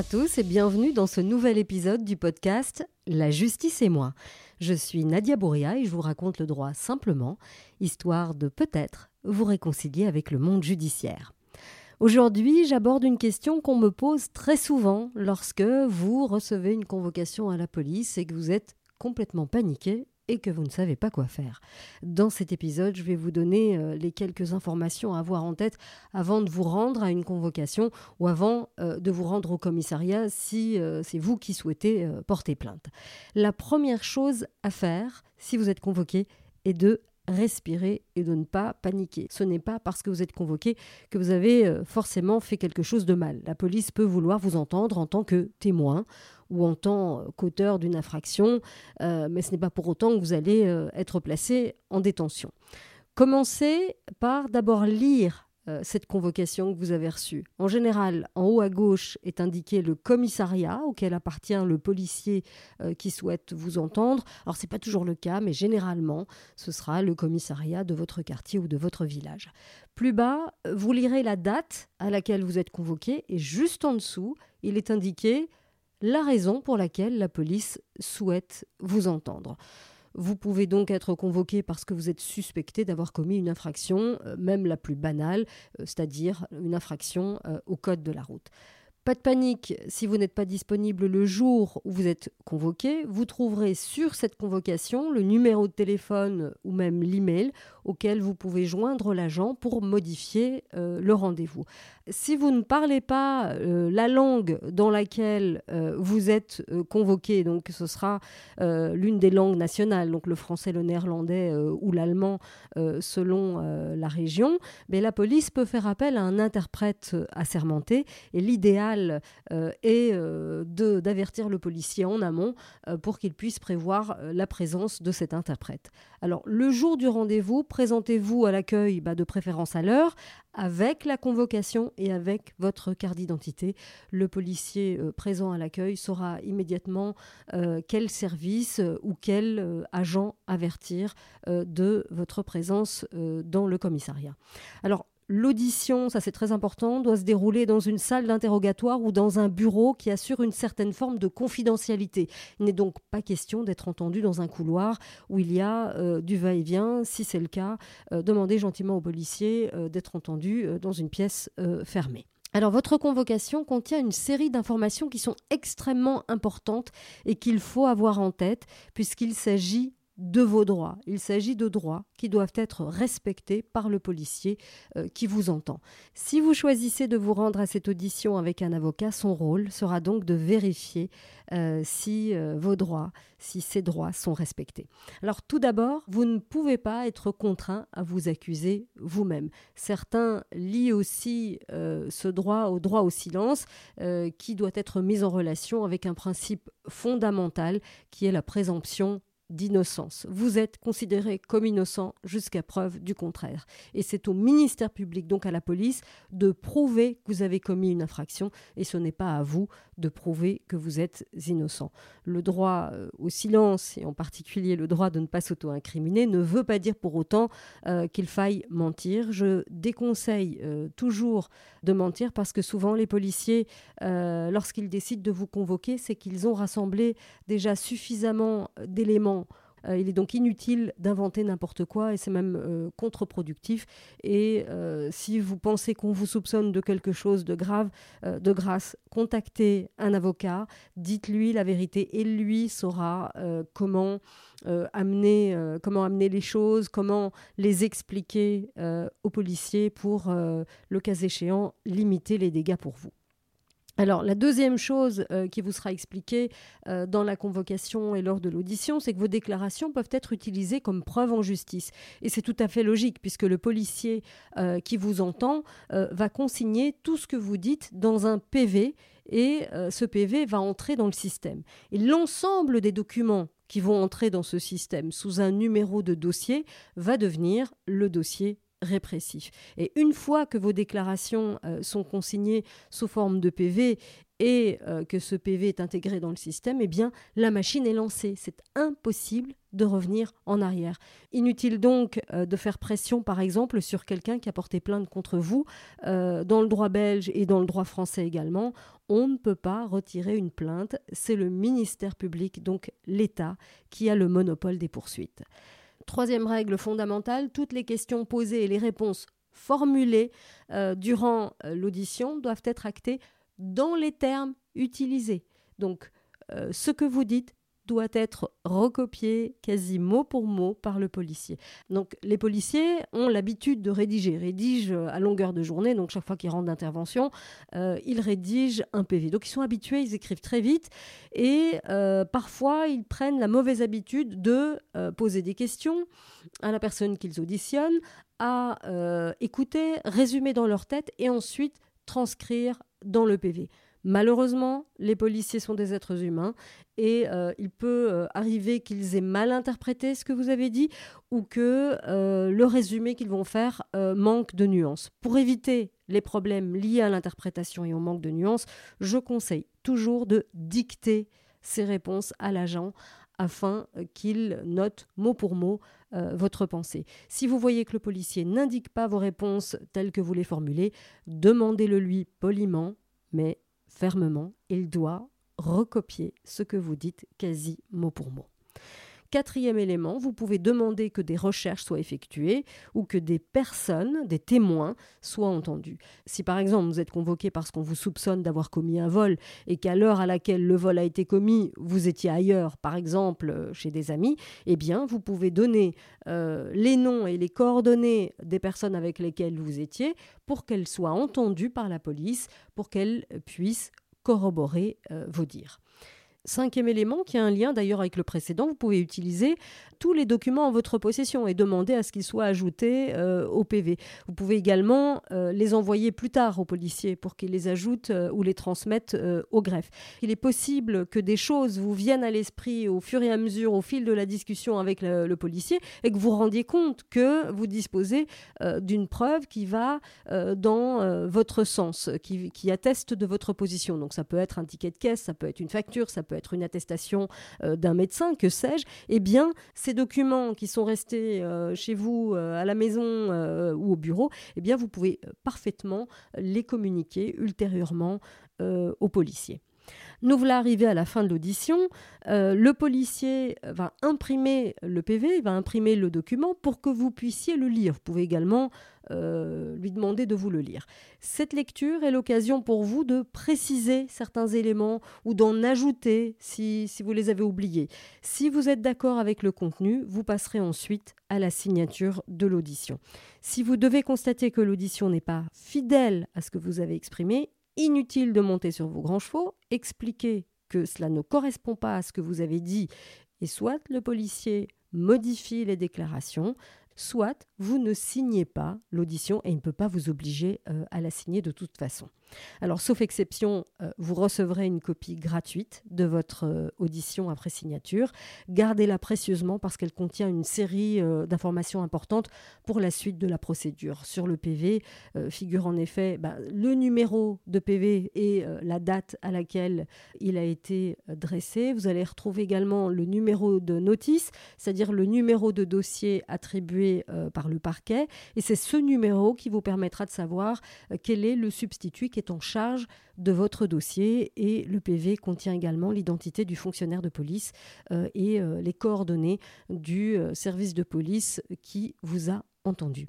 à tous et bienvenue dans ce nouvel épisode du podcast La justice et moi. Je suis Nadia Bouria et je vous raconte le droit simplement, histoire de peut-être vous réconcilier avec le monde judiciaire. Aujourd'hui, j'aborde une question qu'on me pose très souvent lorsque vous recevez une convocation à la police et que vous êtes complètement paniqué et que vous ne savez pas quoi faire. Dans cet épisode, je vais vous donner euh, les quelques informations à avoir en tête avant de vous rendre à une convocation ou avant euh, de vous rendre au commissariat si euh, c'est vous qui souhaitez porter plainte. La première chose à faire si vous êtes convoqué est de respirer et de ne pas paniquer. Ce n'est pas parce que vous êtes convoqué que vous avez forcément fait quelque chose de mal. La police peut vouloir vous entendre en tant que témoin ou en tant qu'auteur d'une infraction, euh, mais ce n'est pas pour autant que vous allez euh, être placé en détention. Commencez par d'abord lire euh, cette convocation que vous avez reçue. En général, en haut à gauche est indiqué le commissariat auquel appartient le policier qui souhaite vous entendre. Alors ce n'est pas toujours le cas, mais généralement, ce sera le commissariat de votre quartier ou de votre village. Plus bas, vous lirez la date à laquelle vous êtes convoqué et juste en dessous, il est indiqué la raison pour laquelle la police souhaite vous entendre. Vous pouvez donc être convoqué parce que vous êtes suspecté d'avoir commis une infraction, euh, même la plus banale, euh, c'est-à-dire une infraction euh, au code de la route. Pas de panique, si vous n'êtes pas disponible le jour où vous êtes convoqué, vous trouverez sur cette convocation le numéro de téléphone ou même l'email auquel vous pouvez joindre l'agent pour modifier euh, le rendez-vous. Si vous ne parlez pas euh, la langue dans laquelle euh, vous êtes convoqué, donc ce sera l'une des langues nationales, donc le français, le néerlandais ou l'allemand selon la région, mais la police peut faire appel à un interprète assermenté et l'idéal est d'avertir le policier en amont pour qu'il puisse prévoir la présence de cet interprète. Alors le jour du rendez-vous, présentez-vous à l'accueil, bah, de préférence à l'heure, avec la convocation et avec votre carte d'identité. Le policier euh, présent à l'accueil saura immédiatement euh, quel service euh, ou quel agent avertir de votre présence dans le commissariat. L'audition, ça c'est très important, doit se dérouler dans une salle d'interrogatoire ou dans un bureau qui assure une certaine forme de confidentialité. Il n'est donc pas question d'être entendu dans un couloir où il y a euh, du va-et-vient. Si c'est le cas, euh, demandez gentiment au policier euh, d'être entendu dans une pièce fermée. Alors votre convocation contient une série d'informations qui sont extrêmement importantes et qu'il faut avoir en tête puisqu'il s'agit de vos droits. Il s'agit de droits qui doivent être respectés par le policier euh, qui vous entend. Si vous choisissez de vous rendre à cette audition avec un avocat, son rôle sera donc de vérifier euh, si euh, vos droits, si ces droits sont respectés. Alors tout d'abord, vous ne pouvez pas être contraint à vous accuser vous-même. Certains lient aussi ce droit au droit au silence qui doit être mis en relation avec un principe fondamental qui est la présomption d'innocence. Vous êtes considéré comme innocent jusqu'à preuve du contraire. Et c'est au ministère public, donc à la police, de prouver que vous avez commis une infraction et ce n'est pas à vous de prouver que vous êtes innocent. Le droit euh, au silence, et en particulier le droit de ne pas s'auto-incriminer, ne veut pas dire pour autant euh, qu'il faille mentir. Je déconseille euh, toujours de mentir parce que souvent les policiers, lorsqu'ils décident de vous convoquer, c'est qu'ils ont rassemblé déjà suffisamment d'éléments euh, il est donc inutile d'inventer n'importe quoi et c'est même euh, contre-productif. Et euh, si vous pensez qu'on vous soupçonne de quelque chose de grave, de grâce, contactez un avocat, dites-lui la vérité et lui saura comment, amener, comment amener les choses, comment les expliquer aux policiers pour, le cas échéant, limiter les dégâts pour vous. Alors, la deuxième chose euh, qui vous sera expliquée euh, dans la convocation et lors de l'audition, c'est que vos déclarations peuvent être utilisées comme preuve en justice. Et c'est tout à fait logique, puisque le policier euh, qui vous entend va consigner tout ce que vous dites dans un PV, et ce PV va entrer dans le système. Et l'ensemble des documents qui vont entrer dans ce système sous un numéro de dossier va devenir le dossier répressif. Et une fois que vos déclarations euh, sont consignées sous forme de PV et euh, que ce PV est intégré dans le système, eh bien, la machine est lancée. C'est impossible de revenir en arrière. Inutile donc euh, de faire pression, par exemple, sur quelqu'un qui a porté plainte contre vous. Dans le droit belge et dans le droit français également, on ne peut pas retirer une plainte. C'est le ministère public, donc l'État, qui a le monopole des poursuites. Troisième règle fondamentale, toutes les questions posées et les réponses formulées euh, durant l'audition doivent être actées dans les termes utilisés. Donc, ce que vous dites doit être recopié quasi mot pour mot par le policier. Donc les policiers ont l'habitude de rédiger, rédigent à longueur de journée, donc chaque fois qu'ils rentrent d'intervention, euh, ils rédigent un PV. Donc ils sont habitués, ils écrivent très vite et euh, parfois ils prennent la mauvaise habitude de euh, poser des questions à la personne qu'ils auditionnent, à écouter, résumer dans leur tête et ensuite transcrire dans le PV. Malheureusement, les policiers sont des êtres humains et euh, il peut euh, arriver qu'ils aient mal interprété ce que vous avez dit ou que euh, le résumé qu'ils vont faire manque de nuances. Pour éviter les problèmes liés à l'interprétation et au manque de nuances, je conseille toujours de dicter ces réponses à l'agent afin qu'il note mot pour mot votre pensée. Si vous voyez que le policier n'indique pas vos réponses telles que vous les formulez, demandez-le lui poliment, mais fermement, il doit recopier ce que vous dites quasi mot pour mot. Quatrième élément, vous pouvez demander que des recherches soient effectuées ou que des personnes, des témoins, soient entendus. Si par exemple vous êtes convoqué parce qu'on vous soupçonne d'avoir commis un vol et qu'à l'heure à laquelle le vol a été commis, vous étiez ailleurs, par exemple euh, chez des amis, eh bien vous pouvez donner euh, les noms et les coordonnées des personnes avec lesquelles vous étiez pour qu'elles soient entendues par la police, pour qu'elles puissent corroborer euh, vos dires. Cinquième élément, qui a un lien d'ailleurs avec le précédent, vous pouvez utiliser tous les documents en votre possession et demander à ce qu'ils soient ajoutés euh, au PV. Vous pouvez également euh, les envoyer plus tard aux policiers pour qu'ils les ajoutent euh, ou les transmettent au greffe. Il est possible que des choses vous viennent à l'esprit au fur et à mesure, au fil de la discussion avec le, policier, et que vous rendiez compte que vous disposez d'une preuve qui va dans votre sens, qui, qui, atteste de votre position. Donc ça peut être un ticket de caisse, ça peut être une facture, ça peut être une attestation d'un médecin, que sais-je. Eh bien, ces documents qui sont restés euh, chez vous, euh, à la maison euh, ou au bureau, eh bien, vous pouvez parfaitement les communiquer ultérieurement aux policiers. Nous voilà arrivés à la fin de l'audition. le policier va imprimer le PV, va imprimer le document pour que vous puissiez le lire. Vous pouvez également euh, lui demander de vous le lire. Cette lecture est l'occasion pour vous de préciser certains éléments ou d'en ajouter si vous les avez oubliés. Si vous êtes d'accord avec le contenu, vous passerez ensuite à la signature de l'audition. Si vous devez constater que l'audition n'est pas fidèle à ce que vous avez exprimé, inutile de monter sur vos grands chevaux, expliquer que cela ne correspond pas à ce que vous avez dit et soit le policier modifie les déclarations, soit vous ne signez pas l'audition et il ne peut pas vous obliger euh, à la signer de toute façon. Alors, sauf exception, euh, vous recevrez une copie gratuite de votre euh, audition après signature. Gardez-la précieusement parce qu'elle contient une série euh, d'informations importantes pour la suite de la procédure. Sur le PV figure en effet bah, le numéro de PV et la date à laquelle il a été dressé. Vous allez retrouver également le numéro de notice, c'est-à-dire le numéro de dossier attribué par le parquet. Et c'est ce numéro qui vous permettra de savoir quel est le substitut en charge de votre dossier et le PV contient également l'identité du fonctionnaire de police euh, et euh, les coordonnées du euh, service de police qui vous a entendu.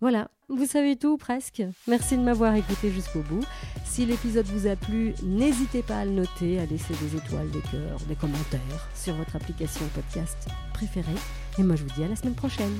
Voilà, vous savez tout presque. Merci de m'avoir écouté jusqu'au bout. Si l'épisode vous a plu, n'hésitez pas à le noter, à laisser des étoiles, des cœurs, des commentaires sur votre application podcast préférée. Et moi je vous dis à la semaine prochaine.